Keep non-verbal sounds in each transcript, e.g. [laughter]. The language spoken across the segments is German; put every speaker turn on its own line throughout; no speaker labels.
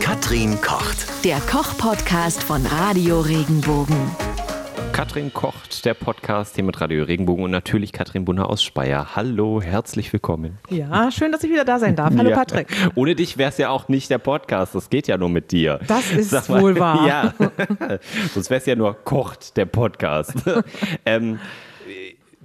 Katrin kocht.
Der Koch-Podcast von Radio Regenbogen.
Katrin kocht, der Podcast hier mit Radio Regenbogen und natürlich Katrin Bunner aus Speyer. Hallo, herzlich willkommen.
Ja, schön, dass ich wieder da sein darf. Hallo
Ja.
Patrick. [laughs]
Ohne dich wäre es ja auch nicht der Podcast, das geht ja nur mit dir.
Das ist
mal,
wohl wahr. [laughs]
Ja, [laughs] sonst wäre es ja nur Kocht, der Podcast. ähm,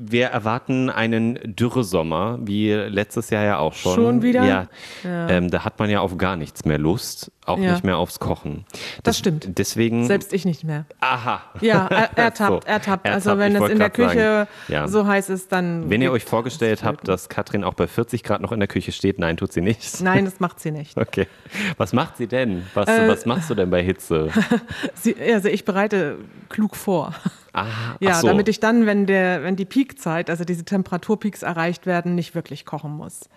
wir erwarten einen Dürresommer, wie letztes Jahr ja auch schon.
Schon wieder?
Ja. Ähm, da hat man ja auf gar nichts mehr Lust, auch
Ja.
nicht mehr aufs Kochen.
Das stimmt.
Deswegen.
Selbst ich nicht mehr.
aha.
Ja, er, [laughs] ertappt,
So,
ertappt. Also wenn es in der Küche
ja.
so heiß ist, dann.
Wenn ihr euch vorgestellt
das
habt, dass Katrin auch bei 40 Grad noch in der Küche steht, nein, tut sie nicht.
Nein, das [laughs] macht sie nicht.
Okay. Was macht sie denn? Was,
Äh,
was machst du denn bei Hitze? [laughs]
Sie, also ich bereite klug vor.
Ah,
Ja,
so.
damit ich dann, wenn, der, wenn die Peakzeit, also diese Temperaturpeaks erreicht werden, nicht wirklich kochen muss.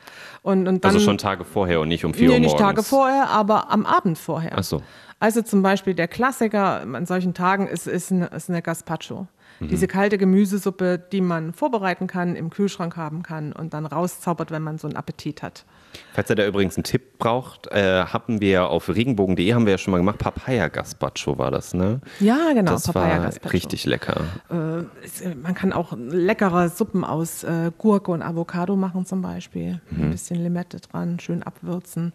Und, und dann,
also schon Tage vorher und nicht um 4
Nee,
Uhr
nicht
morgens.
Tage vorher, aber am Abend vorher.
Ach so.
Also zum Beispiel der Klassiker an solchen Tagen ist, ist, eine, ist eine Gazpacho.
Mhm.
Diese kalte Gemüsesuppe, die man vorbereiten kann, im Kühlschrank haben kann und dann rauszaubert, wenn man so einen Appetit hat.
Falls ihr da übrigens einen Tipp braucht, äh, haben wir auf regenbogen.de haben wir ja schon mal gemacht. Papaya Gazpacho war das, ne?
Ja, genau.
das
Papaya
war
Gazpacho.
richtig lecker.
Äh, es- man kann auch leckere Suppen aus äh, Gurke und Avocado machen zum Beispiel.
Mhm.
Ein bisschen Limette dran, schön abwürzen.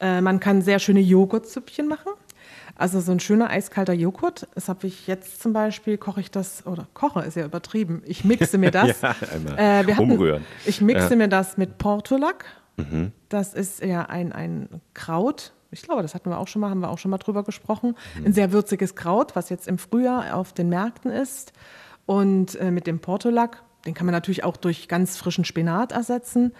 Äh, man kann sehr schöne Joghurtsüppchen machen. Also so ein schöner eiskalter Joghurt. Das habe ich jetzt zum Beispiel, koche ich das, oder koche ist ja übertrieben. Ich mixe mir [laughs] das.
Ja, einmal
äh, wir hatten,
umrühren.
Ich mixe
Ja.
mir das mit Portulak.
Mhm.
Das ist ja ein, ein Kraut. Ich glaube, das hatten wir auch schon mal, haben wir auch schon mal drüber gesprochen.
Mhm.
Ein sehr würziges Kraut, was jetzt im Frühjahr auf den Märkten ist. Und äh, mit dem Portulak, den kann man natürlich auch durch ganz frischen Spinat ersetzen.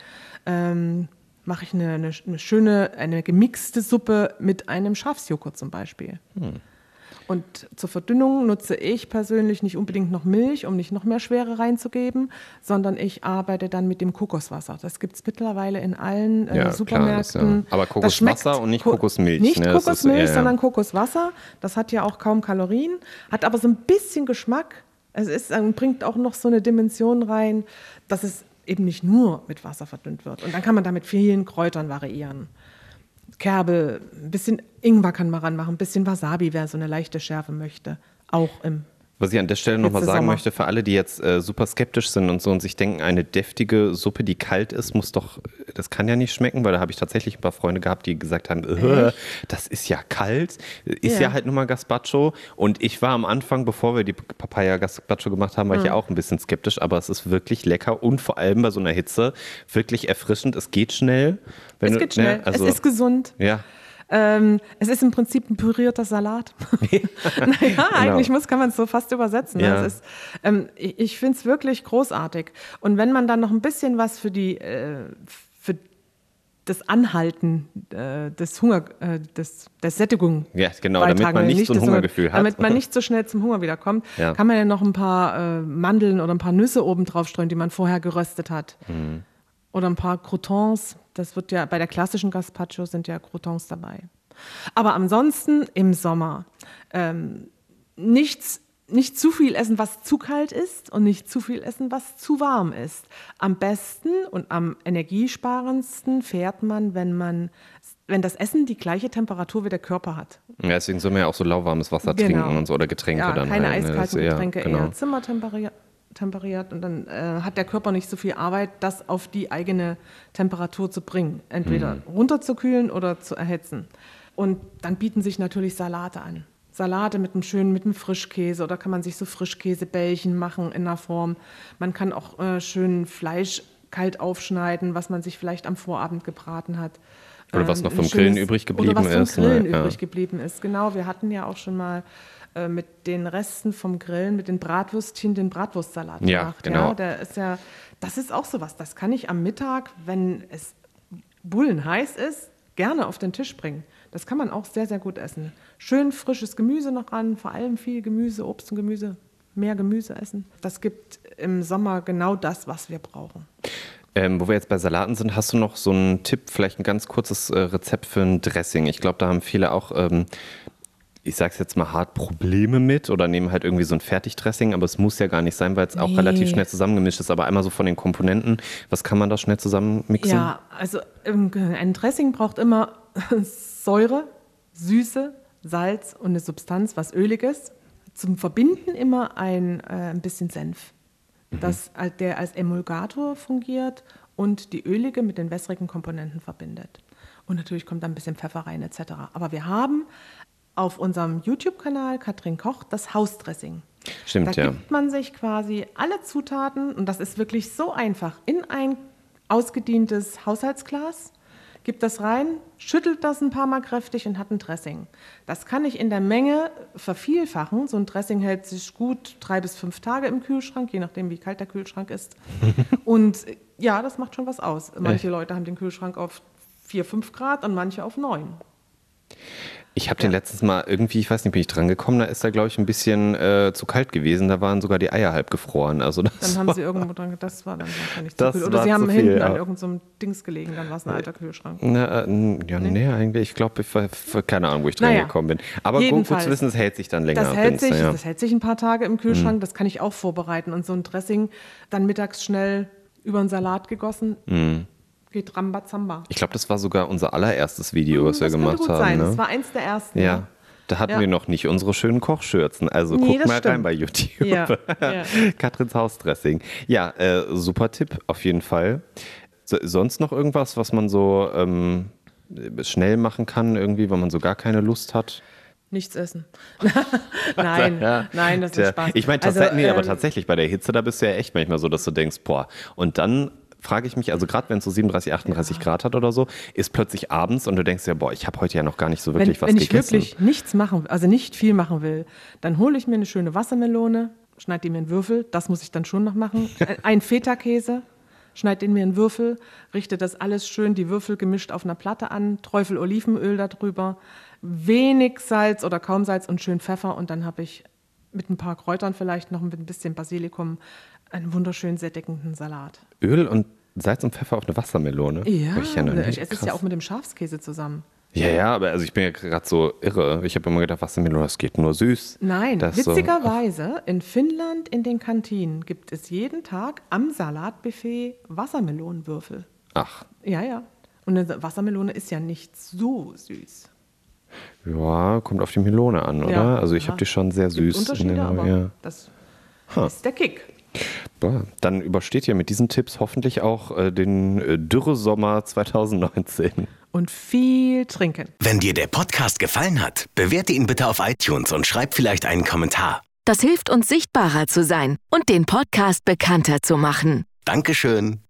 Ähm, Mache ich eine, eine, eine schöne, eine gemixte Suppe mit einem Schafsjoghurt zum Beispiel.
Hm.
Und zur Verdünnung nutze ich persönlich nicht unbedingt noch Milch, um nicht noch mehr Schwere reinzugeben, sondern ich arbeite dann mit dem Kokoswasser. Das gibt es mittlerweile in allen äh,
Ja, klar,
Supermärkten.
das, ja. Aber Kokoswasser und nicht
Ko-
Kokosmilch,
Nicht
ne? Das ist
Kokosmilch,
eher-
sondern Kokoswasser. Das hat ja auch kaum Kalorien, hat aber so ein bisschen Geschmack. Es ist, ähm, bringt auch noch so eine Dimension rein, dass es eben nicht nur mit Wasser verdünnt wird. Und dann kann man da mit vielen Kräutern variieren. Kerbel, ein bisschen Ingwer kann man ranmachen, ein bisschen Wasabi, wer so eine leichte Schärfe möchte. Auch im.
Was ich an der Stelle nochmal sagen
Sommer.
möchte, für alle, die jetzt äh, super skeptisch sind und so und sich denken, eine deftige Suppe, die kalt ist, muss doch, das kann ja nicht schmecken, weil da habe ich tatsächlich ein paar Freunde gehabt, die gesagt haben, äh, das ist ja kalt, ist ja,
Ja.
halt nur mal Gazpacho. Und ich war am Anfang, bevor wir die Papaya Gazpacho gemacht haben, war
Hm.
ich ja auch ein bisschen skeptisch, aber es ist wirklich lecker und vor allem bei so einer Hitze wirklich erfrischend. Es geht schnell. Wenn
Es
du-
geht schnell,
ne, also,
es ist gesund.
ja.
Ähm, es ist im Prinzip ein pürierter Salat. [laughs] [laughs] naja, eigentlich muss, kann man es so fast übersetzen. ne?
Genau. Ja.
Es ist, ähm, ich ich finde es wirklich großartig. Und wenn man dann noch ein bisschen was für die, äh, für das Anhalten äh, des Hunger, äh, des, der Sättigung.
Ja, genau, damit man
will,
nicht so ein
Hunger-
Hungergefühl hat.
Damit man nicht so schnell zum Hunger wiederkommt,
Ja.
kann man ja noch ein paar äh, Mandeln oder ein paar Nüsse oben drauf streuen, die man vorher geröstet hat.
Mhm.
Oder ein paar Croutons. Das wird ja bei der klassischen Gazpacho sind ja Croutons dabei. Aber ansonsten im Sommer ähm, nichts, nicht zu viel essen, was zu kalt ist und nicht zu viel essen, was zu warm ist. Am besten und am energiesparendsten fährt man, wenn man wenn das Essen die gleiche Temperatur wie der Körper hat.
ja, deswegen soll man ja auch so lauwarmes Wasser
Genau.
trinken und so oder Getränke
Ja,
dann
keine eiskalten
ist eher-
Getränke,
genau.
eher zimmertemperiert temperiert und dann äh, hat der Körper nicht so viel Arbeit, das auf die eigene Temperatur zu bringen. Entweder
Mhm.
runterzukühlen oder zu erhitzen. Und dann bieten sich natürlich Salate an. Salate mit einem schönen, mit einem Frischkäse oder kann man sich so Frischkäsebällchen machen in der Form. Man kann auch äh, schön Fleisch kalt aufschneiden, was man sich vielleicht am Vorabend gebraten hat.
Oder was noch
ein
vom Grillen übrig geblieben
oder was vom
ist, ne?
Grillen
Ja.
übrig geblieben ist. Genau, wir hatten ja auch schon mal äh, mit den Resten vom Grillen, mit den Bratwürstchen, den Bratwurstsalat
Ja,
gemacht.
genau.
Ja, der ist ja, das ist auch sowas. Das kann ich am Mittag, wenn es bullenheiß ist, gerne auf den Tisch bringen. Das kann man auch sehr, sehr gut essen. Schön frisches Gemüse noch ran, vor allem viel Gemüse, Obst und Gemüse, mehr Gemüse essen. Das gibt im Sommer genau das, was wir brauchen.
Ähm, wo wir jetzt bei Salaten sind, hast du noch so einen Tipp, vielleicht ein ganz kurzes äh, Rezept für ein Dressing? Ich glaube, da haben viele auch, ähm, ich sag's jetzt mal hart, Probleme mit oder nehmen halt irgendwie so ein Fertigdressing, aber es muss ja gar nicht sein, weil es auch
Nee.
relativ schnell zusammengemischt ist. Aber einmal so von den Komponenten, was kann man da schnell zusammenmixen?
Ja, also ähm, ein Dressing braucht immer [laughs] Säure, Süße, Salz und eine Substanz, was Öliges. Zum Verbinden immer ein, äh, ein bisschen Senf, das, der als Emulgator fungiert und die ölige mit den wässrigen Komponenten verbindet. Und natürlich kommt da ein bisschen Pfeffer rein etc. Aber wir haben auf unserem YouTube-Kanal Katrin Koch das Hausdressing.
Stimmt,
da
ja.
gibt man sich quasi alle Zutaten, und das ist wirklich so einfach, in ein ausgedientes Haushaltsglas, gibt das rein, schüttelt das ein paar Mal kräftig und hat ein Dressing. Das kann ich in der Menge vervielfachen. So ein Dressing hält sich gut drei bis fünf Tage im Kühlschrank, je nachdem, wie kalt der Kühlschrank ist. [laughs] und äh, ja, das macht schon was aus. Manche
Echt?
Leute haben den Kühlschrank auf 4, 5 Grad und manche auf 9.
Ich habe den letztens mal irgendwie, ich weiß nicht, bin ich dran gekommen, da ist er, glaube ich, ein bisschen äh, zu kalt gewesen. Da waren sogar die Eier halb gefroren. Also
Dann haben sie irgendwo dran gedacht, das war dann wahrscheinlich zu kühl. Oder sie haben
viel,
hinten
ja.
an irgendeinem so Dings gelegen, dann war es ein alter Kühlschrank.
Na, äh, ja, nee, eigentlich, ich glaube, ich war, keine Ahnung, wo ich dran
Naja,
gekommen bin. Aber gut, zu wissen, es hält sich dann länger.
Das hält, sich,
ja.
das hält sich ein paar Tage im Kühlschrank, das kann ich auch vorbereiten. Und so ein Dressing dann mittags schnell über einen Salat gegossen,
Mhm.
Geht Rambazamba.
Ich glaube, das war sogar unser allererstes Video, was wir
das könnte
gemacht
gut
haben.
sein.
Ne?
Das war eins der ersten.
Ja. Da hatten
Ja.
wir noch nicht unsere schönen Kochschürzen. Also
Nee,
guck mal rein
stimmt.
bei YouTube.
Ja, [laughs] ja.
Katrins Hausdressing. Ja, äh, super Tipp, auf jeden Fall. So, sonst noch irgendwas, was man so ähm, schnell machen kann, irgendwie, wenn man so gar keine Lust hat?
Nichts essen. [laughs] nein,
Ja.
nein, das ist Spaß.
Ich meine,
Also,
nee, aber
ähm,
tatsächlich bei der Hitze, da bist du ja echt manchmal so, dass du denkst, boah. Und dann frage ich mich, also gerade wenn es so 37, 38 Grad hat oder so, ist plötzlich abends und du denkst ja, boah, ich habe heute ja noch gar nicht so wirklich
wenn,
was
wenn ich
gegessen.
wirklich nichts machen, also nicht viel machen will, dann hole ich mir eine schöne Wassermelone, schneide die mir in Würfel, das muss ich dann schon noch machen. [laughs] Ein Feta-Käse, schneide den mir in Würfel, richte das alles schön, die Würfel gemischt auf einer Platte an, träufel Olivenöl darüber, wenig Salz oder kaum Salz und schön Pfeffer und dann habe ich mit ein paar Kräutern vielleicht noch mit ein bisschen Basilikum einen wunderschön sättigenden Salat.
Öl und Salz und Pfeffer auf eine Wassermelone?
Ja,
ich ja
ich esse es ja auch mit dem Schafskäse zusammen.
Ja, ja, aber also ich bin ja gerade so irre. Ich habe immer gedacht, Wassermelone, das geht nur süß.
Nein,
Das so-
witzigerweise, in Finnland in den Kantinen gibt es jeden Tag am Salatbuffet Wassermelonenwürfel.
Ach,
Ja, ja. Und eine Wassermelone ist ja nicht so süß.
ja, kommt auf die Melone an, oder?
Ja,
also ich habe die schon sehr süß.
Unterschiede,
der-
aber
ja.
das ist der Kick.
Boah, Dann übersteht ihr mit diesen Tipps hoffentlich auch äh, den äh, Dürresommer 2019.
Und viel trinken.
Wenn dir der Podcast gefallen hat, bewerte ihn bitte auf iTunes und schreib vielleicht einen Kommentar.
Das hilft uns sichtbarer zu sein und den Podcast bekannter zu machen.
Dankeschön.